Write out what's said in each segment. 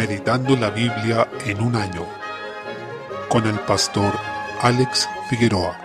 Meditando la Biblia en un año con el pastor Alex Figueroa.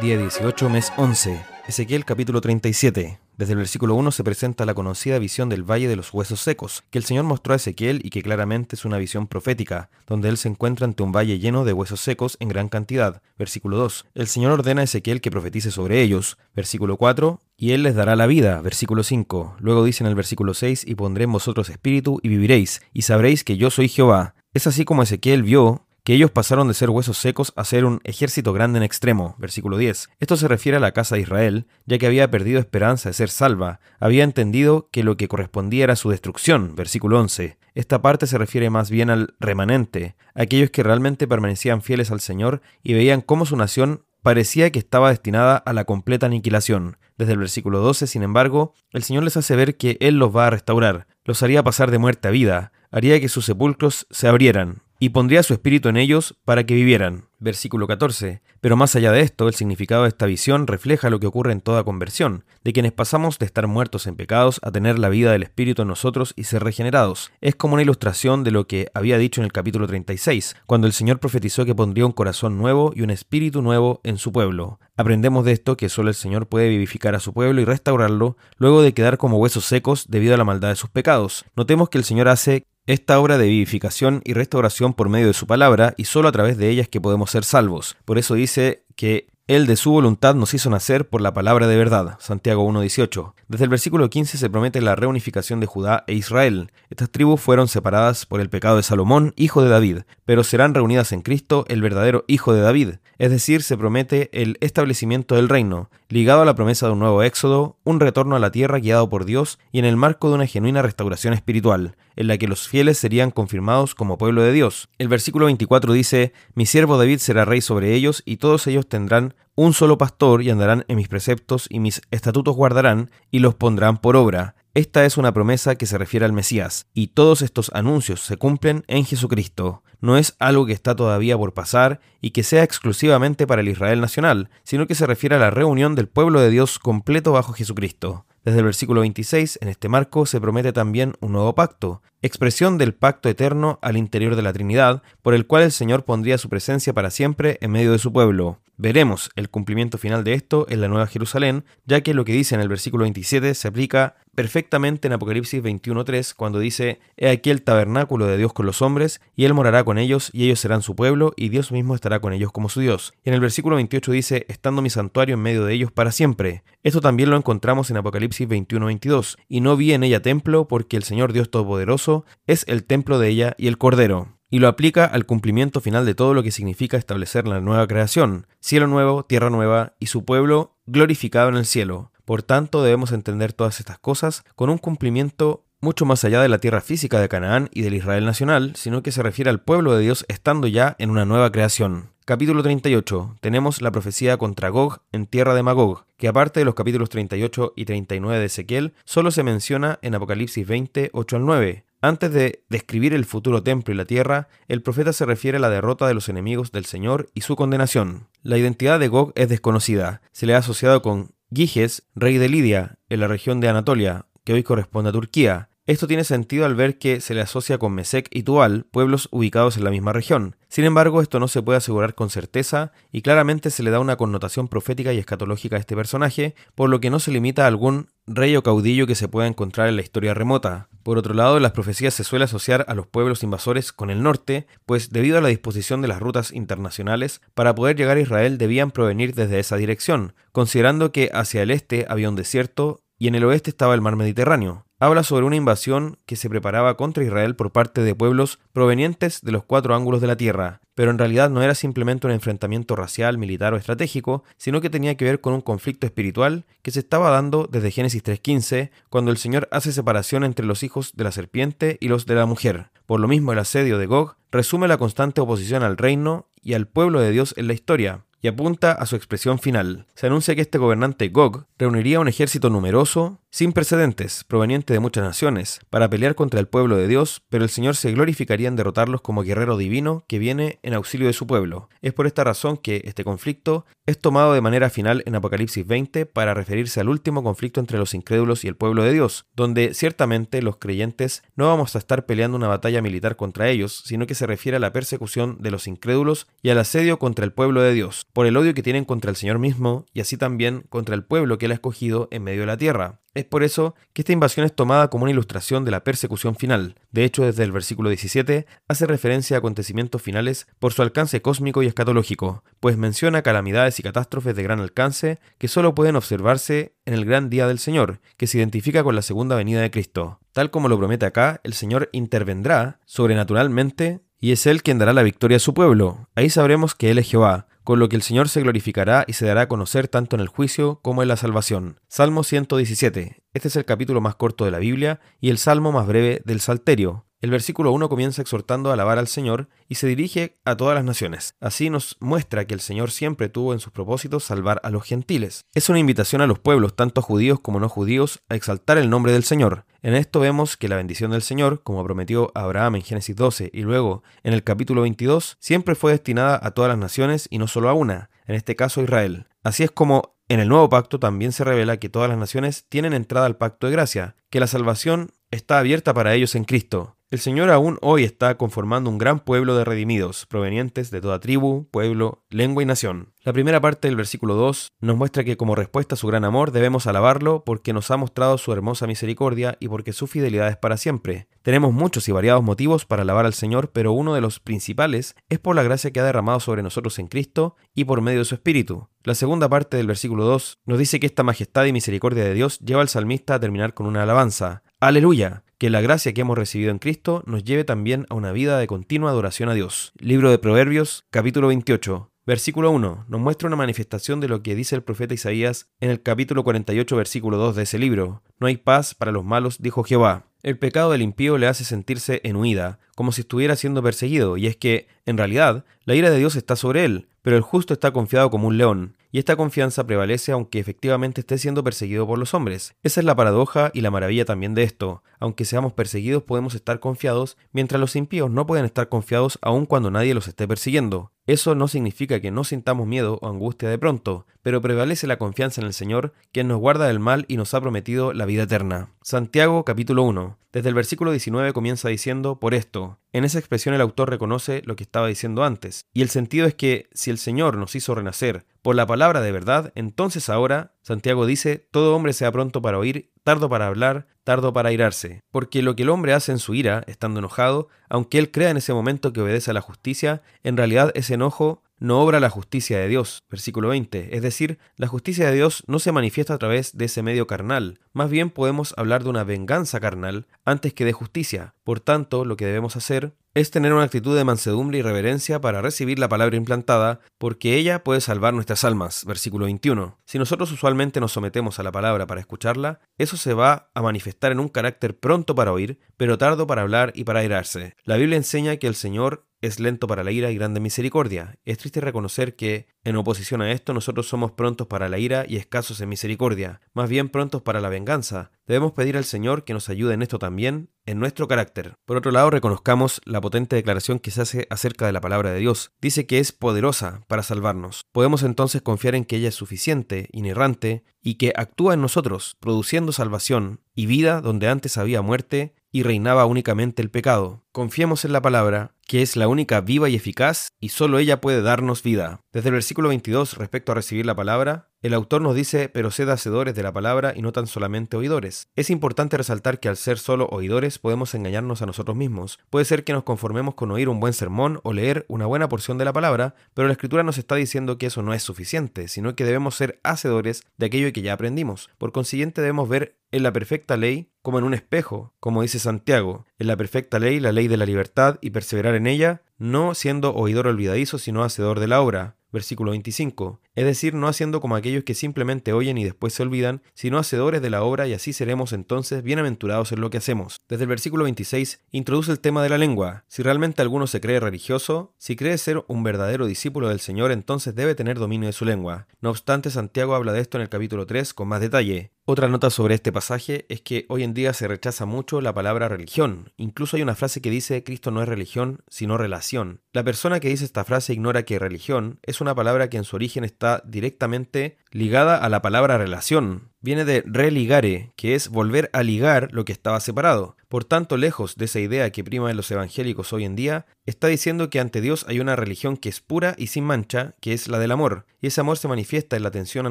Día 18, mes 11. Ezequiel capítulo 37. Desde el versículo 1 se presenta la conocida visión del Valle de los Huesos Secos, que el Señor mostró a Ezequiel y que claramente es una visión profética, donde él se encuentra ante un valle lleno de huesos secos en gran cantidad. Versículo 2. El Señor ordena a Ezequiel que profetice sobre ellos. Versículo 4. Y él les dará la vida. Versículo 5. Luego dice en el versículo 6, y pondré en vosotros espíritu y viviréis, y sabréis que yo soy Jehová. Es así como Ezequiel vio que ellos pasaron de ser huesos secos a ser un ejército grande en extremo. Versículo 10. Esto se refiere a la casa de Israel, ya que había perdido esperanza de ser salva, había entendido que lo que correspondía era su destrucción. Versículo 11. Esta parte se refiere más bien al remanente, aquellos que realmente permanecían fieles al Señor y veían cómo su nación parecía que estaba destinada a la completa aniquilación. Desde el versículo 12, sin embargo, el Señor les hace ver que Él los va a restaurar, los haría pasar de muerte a vida, haría que sus sepulcros se abrieran, y pondría su espíritu en ellos para que vivieran. Versículo 14. Pero más allá de esto, el significado de esta visión refleja lo que ocurre en toda conversión, de quienes pasamos de estar muertos en pecados a tener la vida del Espíritu en nosotros y ser regenerados. Es como una ilustración de lo que había dicho en el capítulo 36, cuando el Señor profetizó que pondría un corazón nuevo y un espíritu nuevo en su pueblo. Aprendemos de esto que solo el Señor puede vivificar a su pueblo y restaurarlo luego de quedar como huesos secos debido a la maldad de sus pecados. Notemos que el Señor hace esta obra de vivificación y restauración por medio de su palabra y solo a través de ella es que podemos ser salvos. Por eso dice que él de su voluntad nos hizo nacer por la palabra de verdad. Santiago 1.18. Desde el versículo 15 se promete la reunificación de Judá e Israel. Estas tribus fueron separadas por el pecado de Salomón, hijo de David, pero serán reunidas en Cristo, el verdadero hijo de David. Es decir, se promete el establecimiento del reino, ligado a la promesa de un nuevo éxodo, un retorno a la tierra guiado por Dios y en el marco de una genuina restauración espiritual, en la que los fieles serían confirmados como pueblo de Dios. El versículo 24 dice, Mi siervo David será rey sobre ellos y todos ellos tendrán un solo pastor y andarán en mis preceptos y mis estatutos guardarán y los pondrán por obra. Esta es una promesa que se refiere al Mesías, y todos estos anuncios se cumplen en Jesucristo. No es algo que está todavía por pasar y que sea exclusivamente para el Israel nacional, sino que se refiere a la reunión del pueblo de Dios completo bajo Jesucristo. Desde el versículo 26, en este marco, se promete también un nuevo pacto, expresión del pacto eterno al interior de la Trinidad, por el cual el Señor pondría su presencia para siempre en medio de su pueblo. Veremos el cumplimiento final de esto en la Nueva Jerusalén, ya que lo que dice en el versículo 27 se aplica perfectamente en Apocalipsis 21.3 cuando dice, He aquí el tabernáculo de Dios con los hombres, y Él morará con ellos, y ellos serán su pueblo, y Dios mismo estará con ellos como su Dios. Y en el versículo 28 dice, Estando mi santuario en medio de ellos para siempre. Esto también lo encontramos en Apocalipsis 21.22, y no vi en ella templo, porque el Señor Dios Todopoderoso es el templo de ella y el Cordero y lo aplica al cumplimiento final de todo lo que significa establecer la nueva creación, cielo nuevo, tierra nueva y su pueblo glorificado en el cielo. Por tanto, debemos entender todas estas cosas con un cumplimiento mucho más allá de la tierra física de Canaán y del Israel nacional, sino que se refiere al pueblo de Dios estando ya en una nueva creación. Capítulo 38. Tenemos la profecía contra Gog en tierra de Magog, que aparte de los capítulos 38 y 39 de Ezequiel, solo se menciona en Apocalipsis 20, 8 al 9, antes de describir el futuro templo y la tierra, el profeta se refiere a la derrota de los enemigos del Señor y su condenación. La identidad de Gog es desconocida. Se le ha asociado con Giges, rey de Lidia, en la región de Anatolia, que hoy corresponde a Turquía, esto tiene sentido al ver que se le asocia con Mesec y Tual, pueblos ubicados en la misma región. Sin embargo, esto no se puede asegurar con certeza y claramente se le da una connotación profética y escatológica a este personaje, por lo que no se limita a algún rey o caudillo que se pueda encontrar en la historia remota. Por otro lado, las profecías se suele asociar a los pueblos invasores con el norte, pues debido a la disposición de las rutas internacionales, para poder llegar a Israel debían provenir desde esa dirección, considerando que hacia el este había un desierto y en el oeste estaba el mar Mediterráneo habla sobre una invasión que se preparaba contra Israel por parte de pueblos provenientes de los cuatro ángulos de la tierra, pero en realidad no era simplemente un enfrentamiento racial, militar o estratégico, sino que tenía que ver con un conflicto espiritual que se estaba dando desde Génesis 3.15, cuando el Señor hace separación entre los hijos de la serpiente y los de la mujer. Por lo mismo el asedio de Gog resume la constante oposición al reino y al pueblo de Dios en la historia, y apunta a su expresión final. Se anuncia que este gobernante Gog reuniría un ejército numeroso sin precedentes, proveniente de muchas naciones, para pelear contra el pueblo de Dios, pero el Señor se glorificaría en derrotarlos como guerrero divino que viene en auxilio de su pueblo. Es por esta razón que este conflicto es tomado de manera final en Apocalipsis 20 para referirse al último conflicto entre los incrédulos y el pueblo de Dios, donde ciertamente los creyentes no vamos a estar peleando una batalla militar contra ellos, sino que se refiere a la persecución de los incrédulos y al asedio contra el pueblo de Dios, por el odio que tienen contra el Señor mismo y así también contra el pueblo que él ha escogido en medio de la tierra. Es por eso que esta invasión es tomada como una ilustración de la persecución final. De hecho, desde el versículo 17 hace referencia a acontecimientos finales por su alcance cósmico y escatológico, pues menciona calamidades y catástrofes de gran alcance que solo pueden observarse en el gran día del Señor, que se identifica con la segunda venida de Cristo. Tal como lo promete acá, el Señor intervendrá sobrenaturalmente y es Él quien dará la victoria a su pueblo. Ahí sabremos que Él es Jehová, con lo que el Señor se glorificará y se dará a conocer tanto en el juicio como en la salvación. Salmo 117. Este es el capítulo más corto de la Biblia y el salmo más breve del Salterio. El versículo 1 comienza exhortando a alabar al Señor y se dirige a todas las naciones. Así nos muestra que el Señor siempre tuvo en sus propósitos salvar a los gentiles. Es una invitación a los pueblos, tanto judíos como no judíos, a exaltar el nombre del Señor. En esto vemos que la bendición del Señor, como prometió Abraham en Génesis 12 y luego en el capítulo 22, siempre fue destinada a todas las naciones y no solo a una, en este caso Israel. Así es como en el nuevo pacto también se revela que todas las naciones tienen entrada al pacto de gracia, que la salvación está abierta para ellos en Cristo. El Señor aún hoy está conformando un gran pueblo de redimidos, provenientes de toda tribu, pueblo, lengua y nación. La primera parte del versículo 2 nos muestra que como respuesta a su gran amor debemos alabarlo porque nos ha mostrado su hermosa misericordia y porque su fidelidad es para siempre. Tenemos muchos y variados motivos para alabar al Señor, pero uno de los principales es por la gracia que ha derramado sobre nosotros en Cristo y por medio de su Espíritu. La segunda parte del versículo 2 nos dice que esta majestad y misericordia de Dios lleva al salmista a terminar con una alabanza. Aleluya que la gracia que hemos recibido en Cristo nos lleve también a una vida de continua adoración a Dios. Libro de Proverbios, capítulo 28. Versículo 1 nos muestra una manifestación de lo que dice el profeta Isaías en el capítulo 48, versículo 2 de ese libro. No hay paz para los malos, dijo Jehová. El pecado del impío le hace sentirse en huida, como si estuviera siendo perseguido, y es que, en realidad, la ira de Dios está sobre él, pero el justo está confiado como un león, y esta confianza prevalece aunque efectivamente esté siendo perseguido por los hombres. Esa es la paradoja y la maravilla también de esto. Aunque seamos perseguidos podemos estar confiados, mientras los impíos no pueden estar confiados aun cuando nadie los esté persiguiendo. Eso no significa que no sintamos miedo o angustia de pronto, pero prevalece la confianza en el Señor, quien nos guarda del mal y nos ha prometido la vida eterna. Santiago capítulo 1. Desde el versículo 19 comienza diciendo, por esto. En esa expresión el autor reconoce lo que estaba diciendo antes, y el sentido es que si el Señor nos hizo renacer por la palabra de verdad, entonces ahora, Santiago dice, todo hombre sea pronto para oír, tardo para hablar, tardo para airarse, porque lo que el hombre hace en su ira, estando enojado, aunque él crea en ese momento que obedece a la justicia, en realidad ese enojo no obra la justicia de Dios. Versículo 20. Es decir, la justicia de Dios no se manifiesta a través de ese medio carnal. Más bien podemos hablar de una venganza carnal antes que de justicia. Por tanto, lo que debemos hacer es tener una actitud de mansedumbre y reverencia para recibir la palabra implantada, porque ella puede salvar nuestras almas. Versículo 21. Si nosotros usualmente nos sometemos a la palabra para escucharla, eso se va a manifestar en un carácter pronto para oír, pero tardo para hablar y para airarse. La Biblia enseña que el Señor es lento para la ira y grande misericordia. Es triste reconocer que, en oposición a esto, nosotros somos prontos para la ira y escasos en misericordia, más bien prontos para la venganza. Debemos pedir al Señor que nos ayude en esto también, en nuestro carácter. Por otro lado, reconozcamos la potente declaración que se hace acerca de la palabra de Dios. Dice que es poderosa para salvarnos. Podemos entonces confiar en que ella es suficiente, inerrante, y que actúa en nosotros, produciendo salvación y vida donde antes había muerte y reinaba únicamente el pecado. Confiemos en la palabra, que es la única viva y eficaz, y solo ella puede darnos vida. Desde el versículo 22, respecto a recibir la palabra, el autor nos dice, pero sed hacedores de la palabra y no tan solamente oidores. Es importante resaltar que al ser solo oidores podemos engañarnos a nosotros mismos. Puede ser que nos conformemos con oír un buen sermón o leer una buena porción de la palabra, pero la escritura nos está diciendo que eso no es suficiente, sino que debemos ser hacedores de aquello que ya aprendimos. Por consiguiente debemos ver en la perfecta ley como en un espejo, como dice Santiago, en la perfecta ley, la ley de la libertad, y perseverar en ella, no siendo oidor olvidadizo, sino hacedor de la obra. Versículo 25. Es decir, no haciendo como aquellos que simplemente oyen y después se olvidan, sino hacedores de la obra y así seremos entonces bienaventurados en lo que hacemos. Desde el versículo 26 introduce el tema de la lengua. Si realmente alguno se cree religioso, si cree ser un verdadero discípulo del Señor, entonces debe tener dominio de su lengua. No obstante, Santiago habla de esto en el capítulo 3 con más detalle. Otra nota sobre este pasaje es que hoy en día se rechaza mucho la palabra religión. Incluso hay una frase que dice Cristo no es religión, sino relación. La persona que dice esta frase ignora que religión es una palabra que en su origen está directamente ligada a la palabra relación. Viene de religare, que es volver a ligar lo que estaba separado. Por tanto, lejos de esa idea que prima en los evangélicos hoy en día, está diciendo que ante Dios hay una religión que es pura y sin mancha, que es la del amor, y ese amor se manifiesta en la atención a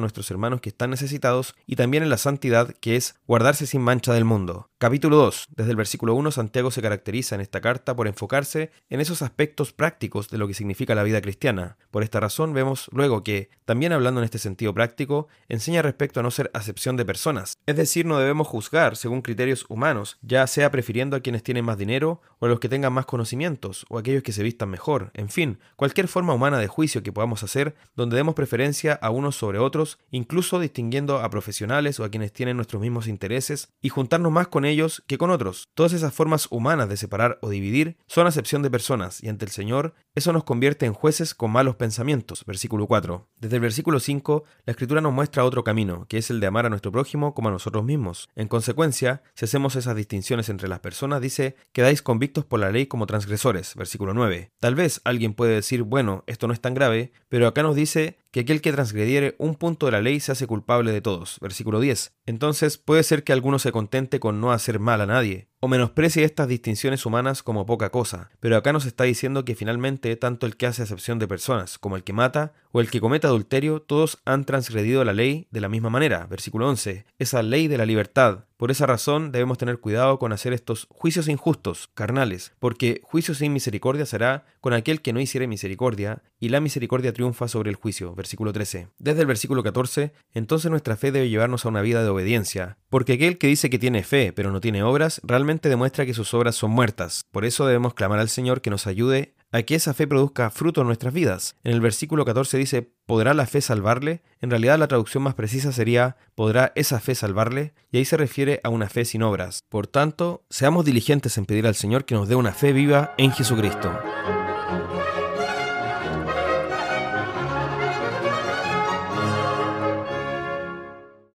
nuestros hermanos que están necesitados y también en la santidad, que es guardarse sin mancha del mundo. Capítulo 2. Desde el versículo 1, Santiago se caracteriza en esta carta por enfocarse en esos aspectos prácticos de lo que significa la vida cristiana. Por esta razón vemos luego que, también hablando en este sentido práctico, enseña respecto a no ser acepción de personas. Es decir, no debemos juzgar según criterios humanos, ya sea prefiriendo a quienes tienen más dinero o a los que tengan más conocimientos o a aquellos que se vistan mejor. En fin, cualquier forma humana de juicio que podamos hacer donde demos preferencia a unos sobre otros, incluso distinguiendo a profesionales o a quienes tienen nuestros mismos intereses y juntarnos más con ellos que con otros. Todas esas formas humanas de separar o dividir son acepción de personas y ante el Señor eso nos convierte en jueces con malos pensamientos. Versículo 4. Desde el versículo 5, la Escritura nos muestra otro camino, que es el de amar a nuestro prójimo como a nosotros mismos. En consecuencia, si hacemos esas distinciones entre las personas, dice, quedáis convictos por la ley como transgresores. Versículo 9. Tal vez alguien puede decir, bueno, esto no es tan grave, pero acá nos dice que aquel que transgrediere un punto de la ley se hace culpable de todos. Versículo 10. Entonces puede ser que alguno se contente con no hacer mal a nadie, o menosprecie estas distinciones humanas como poca cosa, pero acá nos está diciendo que finalmente tanto el que hace acepción de personas como el que mata o el que comete adulterio, todos han transgredido la ley de la misma manera. Versículo 11. Esa ley de la libertad. Por esa razón debemos tener cuidado con hacer estos juicios injustos, carnales, porque juicio sin misericordia será con aquel que no hiciere misericordia, y la misericordia triunfa sobre el juicio. Versículo 13. Desde el versículo 14, entonces nuestra fe debe llevarnos a una vida de obediencia, porque aquel que dice que tiene fe pero no tiene obras, realmente demuestra que sus obras son muertas. Por eso debemos clamar al Señor que nos ayude a que esa fe produzca fruto en nuestras vidas. En el versículo 14 dice, ¿podrá la fe salvarle? En realidad la traducción más precisa sería, ¿podrá esa fe salvarle? Y ahí se refiere a una fe sin obras. Por tanto, seamos diligentes en pedir al Señor que nos dé una fe viva en Jesucristo.